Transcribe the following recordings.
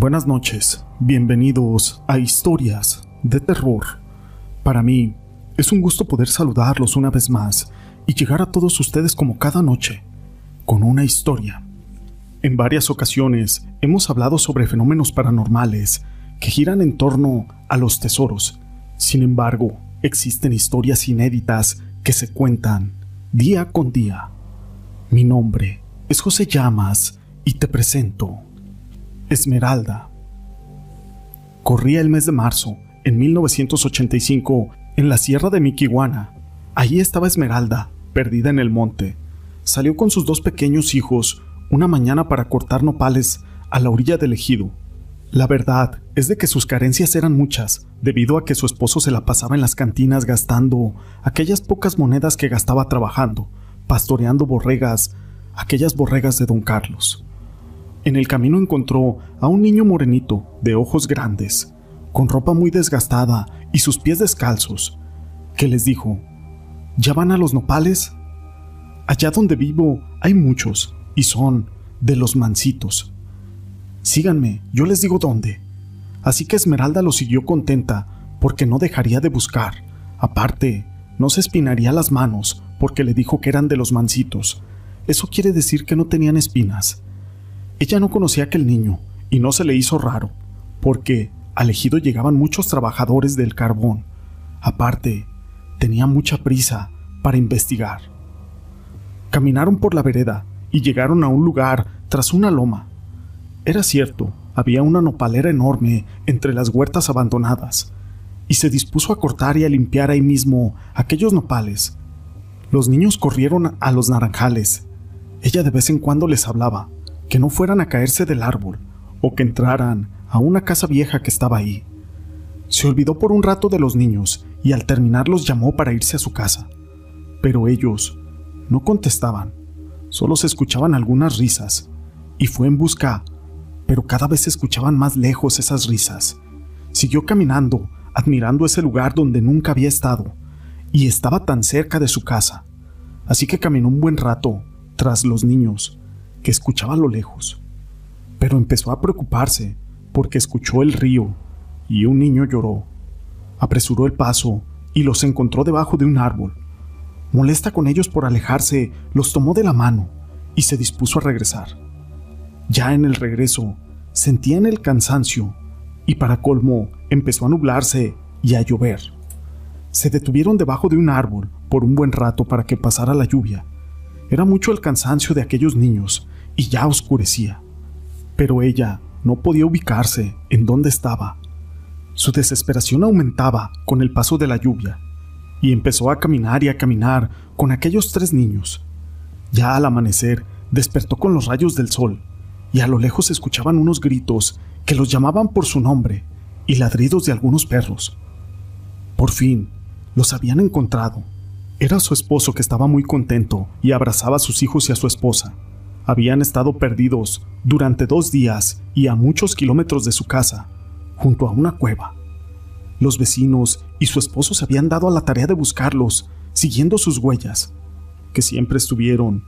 Buenas noches, bienvenidos a Historias de Terror. Para mí es un gusto poder saludarlos una vez más y llegar a todos ustedes como cada noche, con una historia. En varias ocasiones hemos hablado sobre fenómenos paranormales que giran en torno a los tesoros. Sin embargo, existen historias inéditas que se cuentan día con día. Mi nombre es José Llamas y te presento Esmeralda. Corría el mes de marzo, en 1985, en la sierra de Miquihuana. Allí estaba Esmeralda, perdida en el monte. Salió con sus dos pequeños hijos una mañana para cortar nopales a la orilla del ejido. La verdad es de que sus carencias eran muchas, debido a que su esposo se la pasaba en las cantinas gastando aquellas pocas monedas que gastaba trabajando, pastoreando borregas, aquellas borregas de don Carlos. En el camino encontró a un niño morenito, de ojos grandes, con ropa muy desgastada y sus pies descalzos, que les dijo, ¿Ya van a los nopales? Allá donde vivo hay muchos, y son de los mancitos. Síganme, yo les digo dónde. Así que Esmeralda lo siguió contenta, porque no dejaría de buscar. Aparte, no se espinaría las manos, porque le dijo que eran de los mancitos. Eso quiere decir que no tenían espinas. Ella no conocía a aquel niño y no se le hizo raro, porque al ejido llegaban muchos trabajadores del carbón. Aparte, tenía mucha prisa para investigar. Caminaron por la vereda y llegaron a un lugar tras una loma. Era cierto, había una nopalera enorme entre las huertas abandonadas, y se dispuso a cortar y a limpiar ahí mismo aquellos nopales. Los niños corrieron a los naranjales. Ella de vez en cuando les hablaba, que no fueran a caerse del árbol o que entraran a una casa vieja que estaba ahí. Se olvidó por un rato de los niños y al terminar los llamó para irse a su casa. Pero ellos no contestaban, solo se escuchaban algunas risas, y fue en busca, pero cada vez se escuchaban más lejos esas risas. Siguió caminando, admirando ese lugar donde nunca había estado, y estaba tan cerca de su casa. Así que caminó un buen rato tras los niños, que escuchaba a lo lejos, pero empezó a preocuparse porque escuchó el río y un niño lloró. Apresuró el paso y los encontró debajo de un árbol. Molesta con ellos por alejarse, los tomó de la mano y se dispuso a regresar. Ya en el regreso, sentían el cansancio y para colmo empezó a nublarse y a llover. Se detuvieron debajo de un árbol por un buen rato para que pasara la lluvia era mucho el cansancio de aquellos niños y ya oscurecía. Pero ella no podía ubicarse en dónde estaba. Su desesperación aumentaba con el paso de la lluvia y empezó a caminar y a caminar con aquellos tres niños. Ya al amanecer despertó con los rayos del sol y a lo lejos escuchaban unos gritos que los llamaban por su nombre y ladridos de algunos perros. Por fin, los habían encontrado era su esposo que estaba muy contento y abrazaba a sus hijos y a su esposa. Habían estado perdidos durante dos días y a muchos kilómetros de su casa, junto a una cueva. Los vecinos y su esposo se habían dado a la tarea de buscarlos, siguiendo sus huellas, que siempre estuvieron,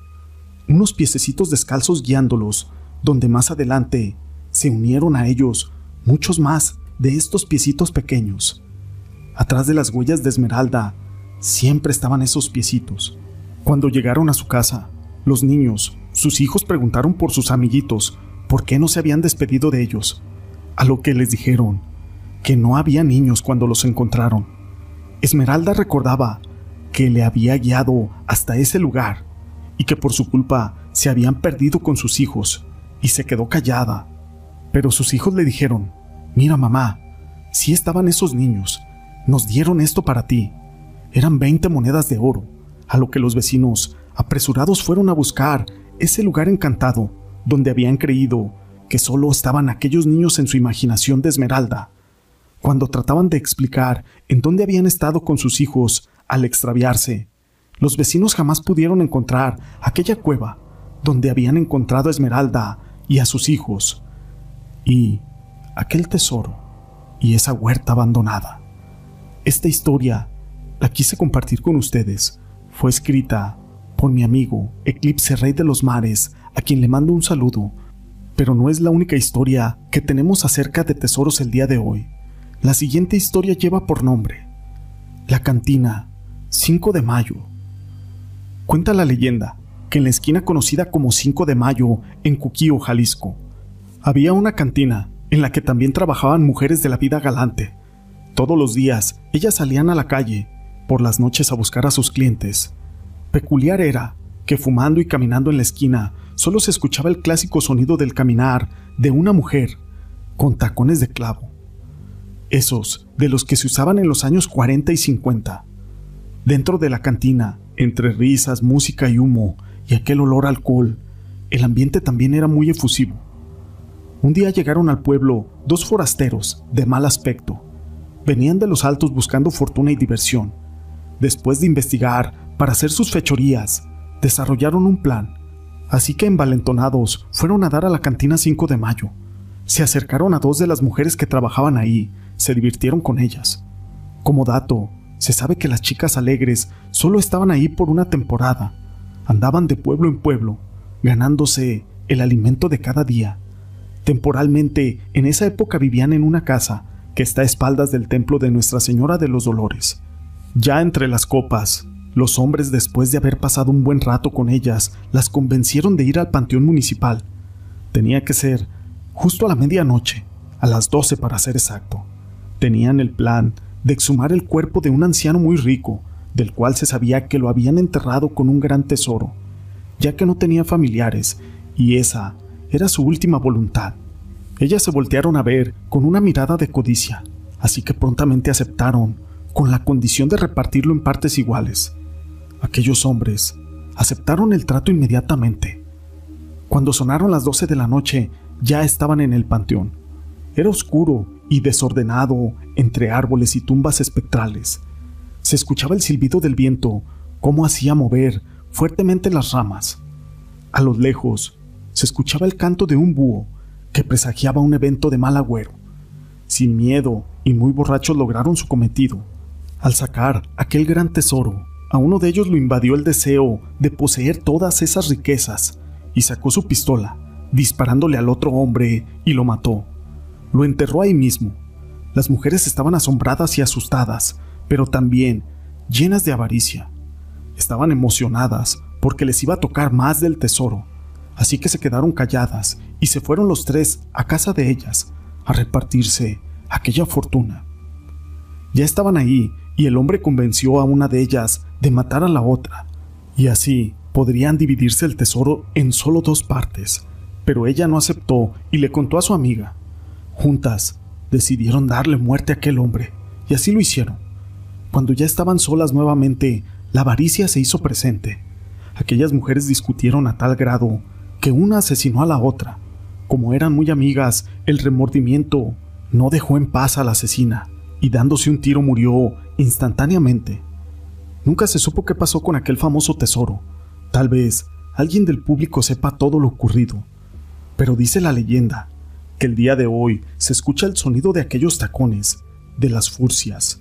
unos piececitos descalzos guiándolos, donde más adelante se unieron a ellos muchos más de estos piecitos pequeños. Atrás de las huellas de Esmeralda siempre estaban esos piecitos. Cuando llegaron a su casa, los niños, sus hijos preguntaron por sus amiguitos por qué no se habían despedido de ellos, a lo que les dijeron que no había niños cuando los encontraron. Esmeralda recordaba que le había guiado hasta ese lugar y que por su culpa se habían perdido con sus hijos y se quedó callada. Pero sus hijos le dijeron, mira mamá, si estaban esos niños, nos dieron esto para ti eran 20 monedas de oro, a lo que los vecinos, apresurados, fueron a buscar ese lugar encantado donde habían creído que solo estaban aquellos niños en su imaginación de Esmeralda. Cuando trataban de explicar en dónde habían estado con sus hijos al extraviarse, los vecinos jamás pudieron encontrar aquella cueva donde habían encontrado a Esmeralda y a sus hijos, y aquel tesoro y esa huerta abandonada. Esta historia la quise compartir con ustedes. Fue escrita por mi amigo Eclipse Rey de los Mares, a quien le mando un saludo. Pero no es la única historia que tenemos acerca de tesoros el día de hoy. La siguiente historia lleva por nombre La Cantina, 5 de Mayo. Cuenta la leyenda que en la esquina conocida como 5 de Mayo, en Cuquío, Jalisco, había una cantina en la que también trabajaban mujeres de la vida galante. Todos los días ellas salían a la calle, por las noches a buscar a sus clientes. Peculiar era que fumando y caminando en la esquina solo se escuchaba el clásico sonido del caminar de una mujer con tacones de clavo. Esos de los que se usaban en los años 40 y 50. Dentro de la cantina, entre risas, música y humo y aquel olor a alcohol, el ambiente también era muy efusivo. Un día llegaron al pueblo dos forasteros de mal aspecto. Venían de los altos buscando fortuna y diversión. Después de investigar para hacer sus fechorías, desarrollaron un plan. Así que envalentonados fueron a dar a la cantina 5 de mayo. Se acercaron a dos de las mujeres que trabajaban ahí, se divirtieron con ellas. Como dato, se sabe que las chicas alegres solo estaban ahí por una temporada. Andaban de pueblo en pueblo, ganándose el alimento de cada día. Temporalmente, en esa época vivían en una casa que está a espaldas del templo de Nuestra Señora de los Dolores. Ya entre las copas, los hombres, después de haber pasado un buen rato con ellas, las convencieron de ir al panteón municipal. Tenía que ser justo a la medianoche, a las doce para ser exacto. Tenían el plan de exhumar el cuerpo de un anciano muy rico, del cual se sabía que lo habían enterrado con un gran tesoro, ya que no tenía familiares, y esa era su última voluntad. Ellas se voltearon a ver con una mirada de codicia, así que prontamente aceptaron, con la condición de repartirlo en partes iguales. Aquellos hombres aceptaron el trato inmediatamente. Cuando sonaron las doce de la noche, ya estaban en el panteón. Era oscuro y desordenado entre árboles y tumbas espectrales. Se escuchaba el silbido del viento, cómo hacía mover fuertemente las ramas. A lo lejos se escuchaba el canto de un búho que presagiaba un evento de mal agüero. Sin miedo y muy borrachos lograron su cometido. Al sacar aquel gran tesoro, a uno de ellos lo invadió el deseo de poseer todas esas riquezas y sacó su pistola, disparándole al otro hombre y lo mató. Lo enterró ahí mismo. Las mujeres estaban asombradas y asustadas, pero también llenas de avaricia. Estaban emocionadas porque les iba a tocar más del tesoro así que se quedaron calladas y se fueron los tres a casa de ellas a repartirse aquella fortuna. Ya estaban ahí y el hombre convenció a una de ellas de matar a la otra, y así podrían dividirse el tesoro en solo dos partes, pero ella no aceptó y le contó a su amiga. Juntas decidieron darle muerte a aquel hombre, y así lo hicieron. Cuando ya estaban solas nuevamente, la avaricia se hizo presente. Aquellas mujeres discutieron a tal grado que una asesinó a la otra. Como eran muy amigas, el remordimiento no dejó en paz a la asesina y dándose un tiro murió instantáneamente. Nunca se supo qué pasó con aquel famoso tesoro. Tal vez alguien del público sepa todo lo ocurrido. Pero dice la leyenda que el día de hoy se escucha el sonido de aquellos tacones, de las furcias.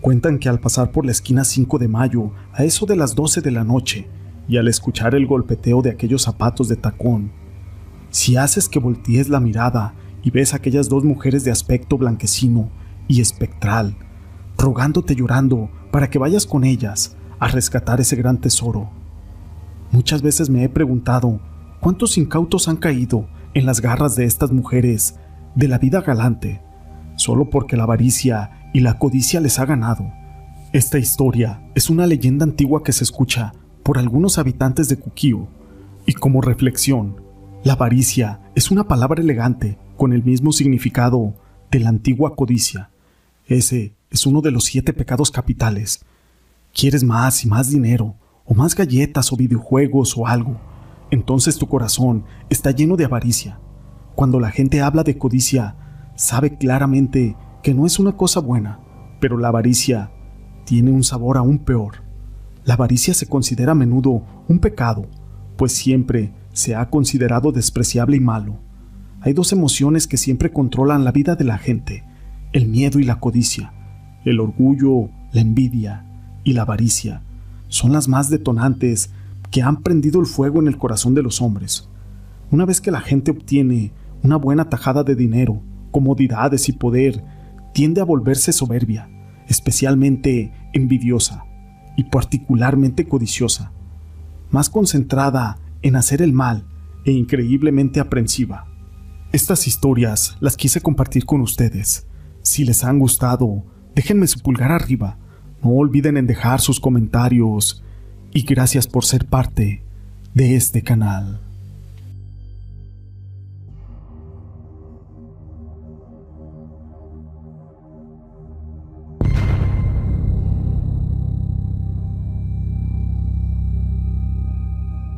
Cuentan que al pasar por la esquina 5 de mayo, a eso de las 12 de la noche, y al escuchar el golpeteo de aquellos zapatos de tacón, si haces que voltees la mirada y ves a aquellas dos mujeres de aspecto blanquecino y espectral, rogándote llorando para que vayas con ellas a rescatar ese gran tesoro. Muchas veces me he preguntado cuántos incautos han caído en las garras de estas mujeres de la vida galante, solo porque la avaricia y la codicia les ha ganado. Esta historia es una leyenda antigua que se escucha por algunos habitantes de Cuquío, y como reflexión, la avaricia es una palabra elegante con el mismo significado de la antigua codicia. Ese es uno de los siete pecados capitales. Quieres más y más dinero, o más galletas o videojuegos o algo, entonces tu corazón está lleno de avaricia. Cuando la gente habla de codicia, sabe claramente que no es una cosa buena, pero la avaricia tiene un sabor aún peor. La avaricia se considera a menudo un pecado, pues siempre se ha considerado despreciable y malo. Hay dos emociones que siempre controlan la vida de la gente, el miedo y la codicia. El orgullo, la envidia y la avaricia son las más detonantes que han prendido el fuego en el corazón de los hombres. Una vez que la gente obtiene una buena tajada de dinero, comodidades y poder, tiende a volverse soberbia, especialmente envidiosa y particularmente codiciosa, más concentrada en hacer el mal e increíblemente aprensiva. Estas historias las quise compartir con ustedes. Si les han gustado, déjenme su pulgar arriba. No olviden en dejar sus comentarios y gracias por ser parte de este canal.